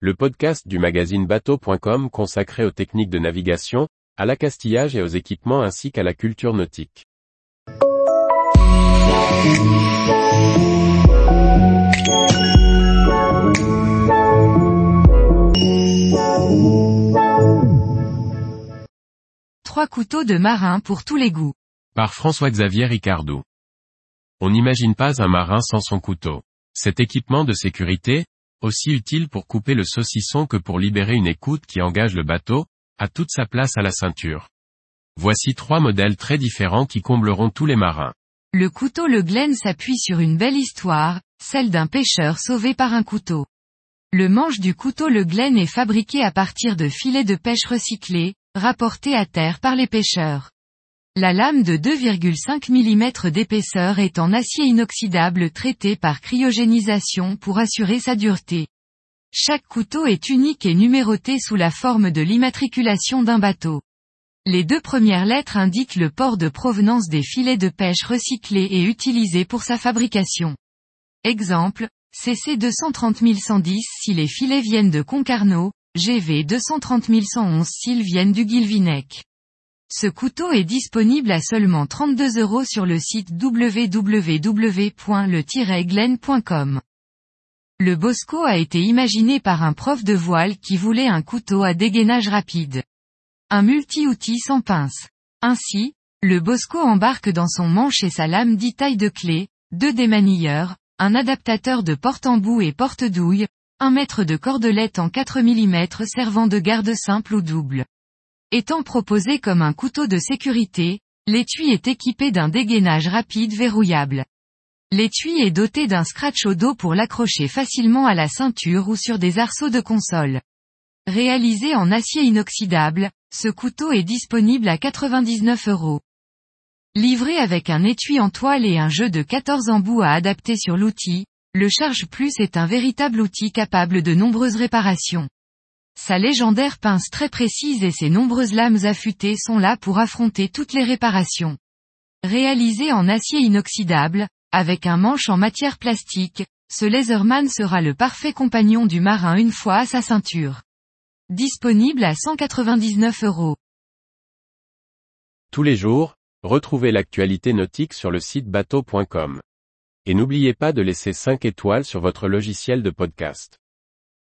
le podcast du magazine bateau.com consacré aux techniques de navigation, à l'accastillage et aux équipements ainsi qu'à la culture nautique. Trois couteaux de marin pour tous les goûts. Par François-Xavier Ricardou. On n'imagine pas un marin sans son couteau. Cet équipement de sécurité, aussi utile pour couper le saucisson que pour libérer une écoute qui engage le bateau, a toute sa place à la ceinture. Voici trois modèles très différents qui combleront tous les marins. Le couteau Le Glen s'appuie sur une belle histoire, celle d'un pêcheur sauvé par un couteau. Le manche du couteau Le Glen est fabriqué à partir de filets de pêche recyclés, rapportés à terre par les pêcheurs. La lame de 2,5 mm d'épaisseur est en acier inoxydable traité par cryogénisation pour assurer sa dureté. Chaque couteau est unique et numéroté sous la forme de l'immatriculation d'un bateau. Les deux premières lettres indiquent le port de provenance des filets de pêche recyclés et utilisés pour sa fabrication. Exemple, CC 230110 si les filets viennent de Concarneau, GV 230111 s'ils viennent du Guilvinec. Ce couteau est disponible à seulement 32 euros sur le site www.le-glen.com. Le Bosco a été imaginé par un prof de voile qui voulait un couteau à dégainage rapide. Un multi-outil sans pince. Ainsi, le Bosco embarque dans son manche et sa lame 10 tailles de clé, deux démanilleurs, un adaptateur de porte-embout et porte-douille, un mètre de cordelette en 4 mm servant de garde simple ou double. Étant proposé comme un couteau de sécurité, l'étui est équipé d'un dégainage rapide verrouillable. L'étui est doté d'un scratch au dos pour l'accrocher facilement à la ceinture ou sur des arceaux de console. Réalisé en acier inoxydable, ce couteau est disponible à 99 euros. Livré avec un étui en toile et un jeu de 14 embouts à adapter sur l'outil, le Charge Plus est un véritable outil capable de nombreuses réparations. Sa légendaire pince très précise et ses nombreuses lames affûtées sont là pour affronter toutes les réparations. Réalisé en acier inoxydable, avec un manche en matière plastique, ce Laserman sera le parfait compagnon du marin une fois à sa ceinture. Disponible à 199 euros. Tous les jours, retrouvez l'actualité nautique sur le site bateau.com. Et n'oubliez pas de laisser 5 étoiles sur votre logiciel de podcast.